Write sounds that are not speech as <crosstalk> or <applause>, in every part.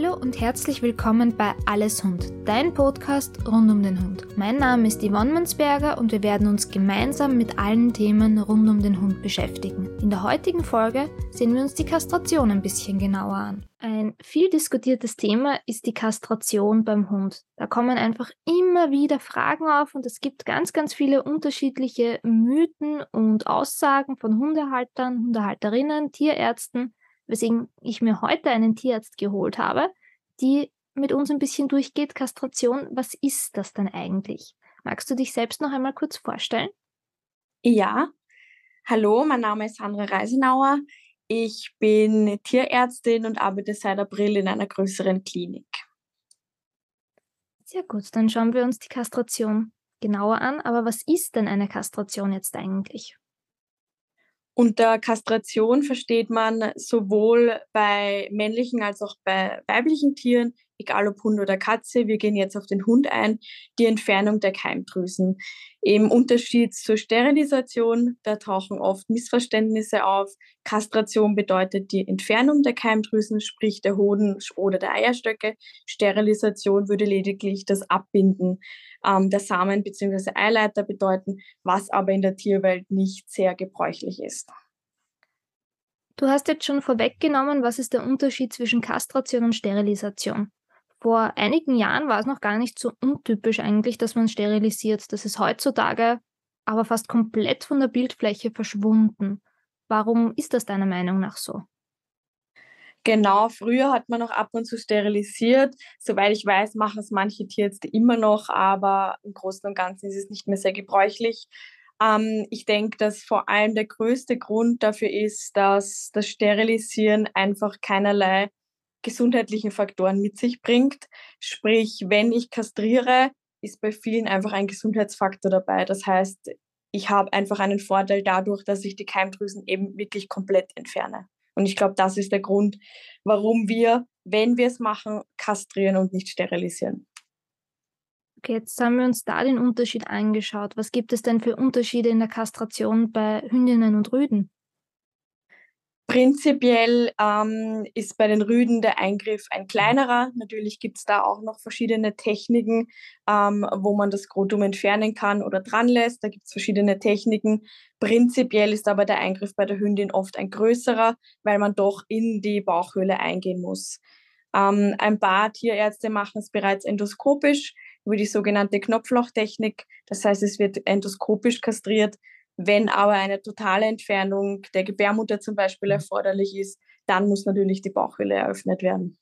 Hallo und herzlich willkommen bei Alles Hund, dein Podcast rund um den Hund. Mein Name ist Yvonne Mansberger und wir werden uns gemeinsam mit allen Themen rund um den Hund beschäftigen. In der heutigen Folge sehen wir uns die Kastration ein bisschen genauer an. Ein viel diskutiertes Thema ist die Kastration beim Hund. Da kommen einfach immer wieder Fragen auf und es gibt ganz, ganz viele unterschiedliche Mythen und Aussagen von Hundehaltern, Hundehalterinnen, Tierärzten weswegen ich mir heute einen Tierarzt geholt habe, die mit uns ein bisschen durchgeht. Kastration, was ist das denn eigentlich? Magst du dich selbst noch einmal kurz vorstellen? Ja, hallo, mein Name ist Sandra Reisenauer. Ich bin Tierärztin und arbeite seit April in einer größeren Klinik. Sehr gut, dann schauen wir uns die Kastration genauer an. Aber was ist denn eine Kastration jetzt eigentlich? Unter Kastration versteht man sowohl bei männlichen als auch bei weiblichen Tieren, egal ob Hund oder Katze, wir gehen jetzt auf den Hund ein, die Entfernung der Keimdrüsen. Im Unterschied zur Sterilisation, da tauchen oft Missverständnisse auf. Kastration bedeutet die Entfernung der Keimdrüsen, sprich der Hoden oder der Eierstöcke. Sterilisation würde lediglich das Abbinden ähm, der Samen bzw. Eileiter bedeuten, was aber in der Tierwelt nicht sehr gebräuchlich ist. Du hast jetzt schon vorweggenommen, was ist der Unterschied zwischen Kastration und Sterilisation. Vor einigen Jahren war es noch gar nicht so untypisch eigentlich, dass man sterilisiert. Das ist heutzutage aber fast komplett von der Bildfläche verschwunden. Warum ist das deiner Meinung nach so? Genau, früher hat man noch ab und zu sterilisiert. Soweit ich weiß, machen es manche Tierärzte immer noch, aber im Großen und Ganzen ist es nicht mehr sehr gebräuchlich. Ähm, ich denke, dass vor allem der größte Grund dafür ist, dass das Sterilisieren einfach keinerlei gesundheitlichen Faktoren mit sich bringt. Sprich, wenn ich kastriere, ist bei vielen einfach ein Gesundheitsfaktor dabei. Das heißt, ich habe einfach einen Vorteil dadurch, dass ich die Keimdrüsen eben wirklich komplett entferne. Und ich glaube, das ist der Grund, warum wir, wenn wir es machen, kastrieren und nicht sterilisieren. Okay, jetzt haben wir uns da den Unterschied angeschaut. Was gibt es denn für Unterschiede in der Kastration bei Hündinnen und Rüden? Prinzipiell ähm, ist bei den Rüden der Eingriff ein kleinerer. Natürlich gibt es da auch noch verschiedene Techniken, ähm, wo man das Skrotum entfernen kann oder dran lässt. Da gibt es verschiedene Techniken. Prinzipiell ist aber der Eingriff bei der Hündin oft ein größerer, weil man doch in die Bauchhöhle eingehen muss. Ähm, ein paar Tierärzte machen es bereits endoskopisch über die sogenannte Knopflochtechnik. Das heißt, es wird endoskopisch kastriert wenn aber eine totale Entfernung der Gebärmutter zum Beispiel mhm. erforderlich ist, dann muss natürlich die Bauchhöhle eröffnet werden.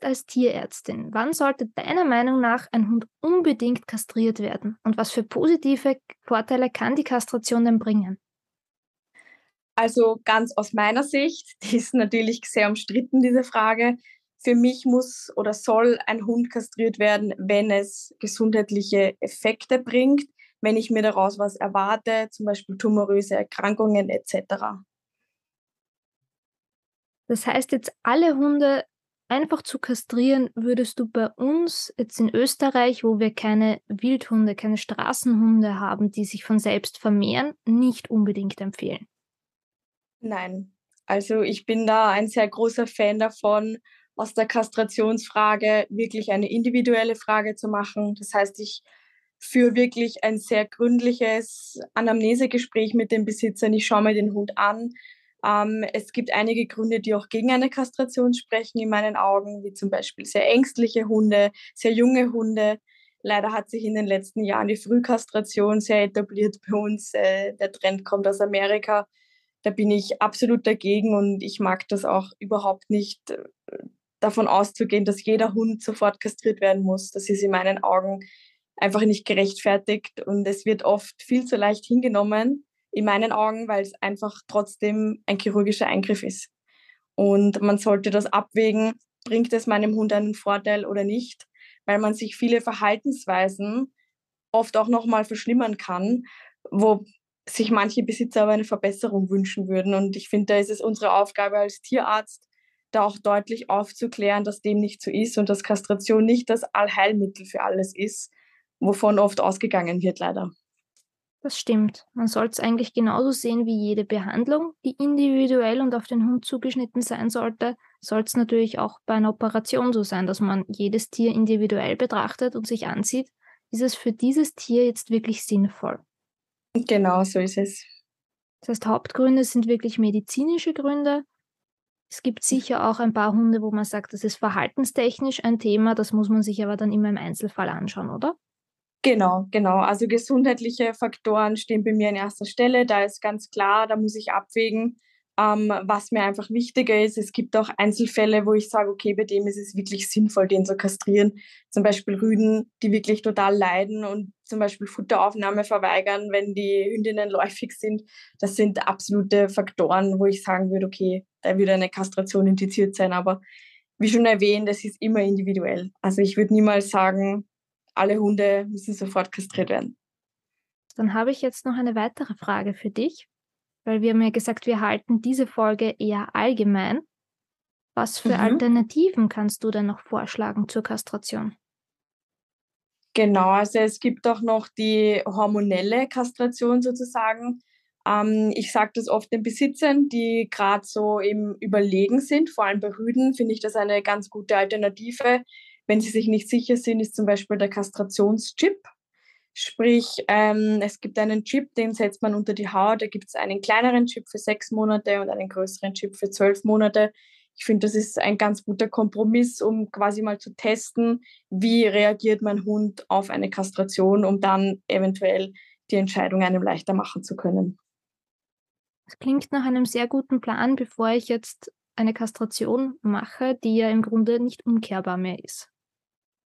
Als Tierärztin, wann sollte deiner Meinung nach ein Hund unbedingt kastriert werden? Und was für positive Vorteile kann die Kastration denn bringen? Also ganz aus meiner Sicht, <laughs> die ist natürlich sehr umstritten, diese Frage. Für mich muss oder soll ein Hund kastriert werden, wenn es gesundheitliche Effekte bringt wenn ich mir daraus was erwarte, zum Beispiel tumoröse Erkrankungen etc. Das heißt jetzt alle Hunde einfach zu kastrieren, würdest du bei uns jetzt in Österreich, wo wir keine Wildhunde, keine Straßenhunde haben, die sich von selbst vermehren, nicht unbedingt empfehlen? Nein, also ich bin da ein sehr großer Fan davon, aus der Kastrationsfrage wirklich eine individuelle Frage zu machen. Das heißt, ich für wirklich ein sehr gründliches Anamnesegespräch mit den Besitzern. Ich schaue mir den Hund an. Ähm, es gibt einige Gründe, die auch gegen eine Kastration sprechen in meinen Augen, wie zum Beispiel sehr ängstliche Hunde, sehr junge Hunde. Leider hat sich in den letzten Jahren die Frühkastration sehr etabliert bei uns. Äh, der Trend kommt aus Amerika. Da bin ich absolut dagegen und ich mag das auch überhaupt nicht, äh, davon auszugehen, dass jeder Hund sofort kastriert werden muss. Das ist in meinen Augen einfach nicht gerechtfertigt und es wird oft viel zu leicht hingenommen, in meinen Augen, weil es einfach trotzdem ein chirurgischer Eingriff ist. Und man sollte das abwägen, bringt es meinem Hund einen Vorteil oder nicht, weil man sich viele Verhaltensweisen oft auch nochmal verschlimmern kann, wo sich manche Besitzer aber eine Verbesserung wünschen würden. Und ich finde, da ist es unsere Aufgabe als Tierarzt, da auch deutlich aufzuklären, dass dem nicht so ist und dass Kastration nicht das Allheilmittel für alles ist, wovon oft ausgegangen wird, leider. Das stimmt. Man soll es eigentlich genauso sehen wie jede Behandlung, die individuell und auf den Hund zugeschnitten sein sollte, soll es natürlich auch bei einer Operation so sein, dass man jedes Tier individuell betrachtet und sich ansieht, ist es für dieses Tier jetzt wirklich sinnvoll? Genau, so ist es. Das heißt, Hauptgründe sind wirklich medizinische Gründe. Es gibt sicher auch ein paar Hunde, wo man sagt, das ist verhaltenstechnisch ein Thema, das muss man sich aber dann immer im Einzelfall anschauen, oder? Genau, genau. Also gesundheitliche Faktoren stehen bei mir an erster Stelle. Da ist ganz klar, da muss ich abwägen, ähm, was mir einfach wichtiger ist. Es gibt auch Einzelfälle, wo ich sage, okay, bei dem ist es wirklich sinnvoll, den zu kastrieren. Zum Beispiel Rüden, die wirklich total leiden und zum Beispiel Futteraufnahme verweigern, wenn die Hündinnen läufig sind. Das sind absolute Faktoren, wo ich sagen würde, okay, da würde eine Kastration indiziert sein. Aber wie schon erwähnt, das ist immer individuell. Also ich würde niemals sagen, alle Hunde müssen sofort kastriert werden. Dann habe ich jetzt noch eine weitere Frage für dich, weil wir haben ja gesagt, wir halten diese Folge eher allgemein. Was für mhm. Alternativen kannst du denn noch vorschlagen zur Kastration? Genau, also es gibt auch noch die hormonelle Kastration sozusagen. Ähm, ich sage das oft den Besitzern, die gerade so im Überlegen sind, vor allem bei Rüden finde ich das eine ganz gute Alternative, wenn sie sich nicht sicher sind, ist zum Beispiel der Kastrationschip. Sprich, ähm, es gibt einen Chip, den setzt man unter die Haut. Da gibt es einen kleineren Chip für sechs Monate und einen größeren Chip für zwölf Monate. Ich finde, das ist ein ganz guter Kompromiss, um quasi mal zu testen, wie reagiert mein Hund auf eine Kastration, um dann eventuell die Entscheidung einem leichter machen zu können. Das klingt nach einem sehr guten Plan, bevor ich jetzt eine Kastration mache, die ja im Grunde nicht umkehrbar mehr ist.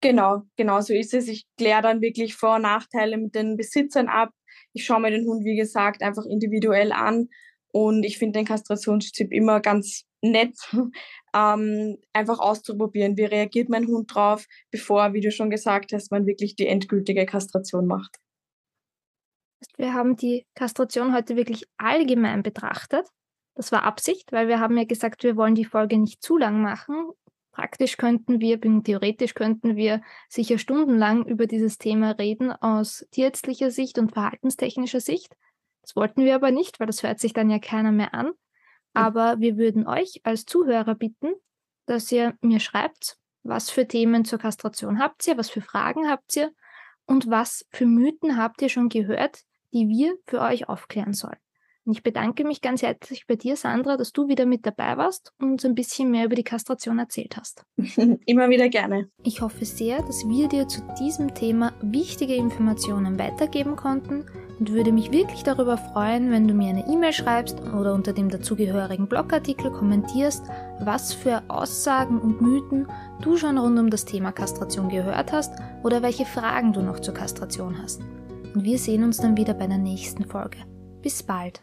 Genau, genau so ist es. Ich kläre dann wirklich Vor- und Nachteile mit den Besitzern ab. Ich schaue mir den Hund, wie gesagt, einfach individuell an. Und ich finde den Kastrationstipp immer ganz nett, <laughs> ähm, einfach auszuprobieren, wie reagiert mein Hund drauf, bevor, wie du schon gesagt hast, man wirklich die endgültige Kastration macht. Wir haben die Kastration heute wirklich allgemein betrachtet. Das war Absicht, weil wir haben ja gesagt, wir wollen die Folge nicht zu lang machen. Praktisch könnten wir, theoretisch könnten wir sicher stundenlang über dieses Thema reden aus tierärztlicher Sicht und verhaltenstechnischer Sicht. Das wollten wir aber nicht, weil das hört sich dann ja keiner mehr an. Aber wir würden euch als Zuhörer bitten, dass ihr mir schreibt, was für Themen zur Kastration habt ihr, was für Fragen habt ihr und was für Mythen habt ihr schon gehört, die wir für euch aufklären sollen. Und ich bedanke mich ganz herzlich bei dir, Sandra, dass du wieder mit dabei warst und uns ein bisschen mehr über die Kastration erzählt hast. <laughs> Immer wieder gerne. Ich hoffe sehr, dass wir dir zu diesem Thema wichtige Informationen weitergeben konnten und würde mich wirklich darüber freuen, wenn du mir eine E-Mail schreibst oder unter dem dazugehörigen Blogartikel kommentierst, was für Aussagen und Mythen du schon rund um das Thema Kastration gehört hast oder welche Fragen du noch zur Kastration hast. Und wir sehen uns dann wieder bei der nächsten Folge. Bis bald.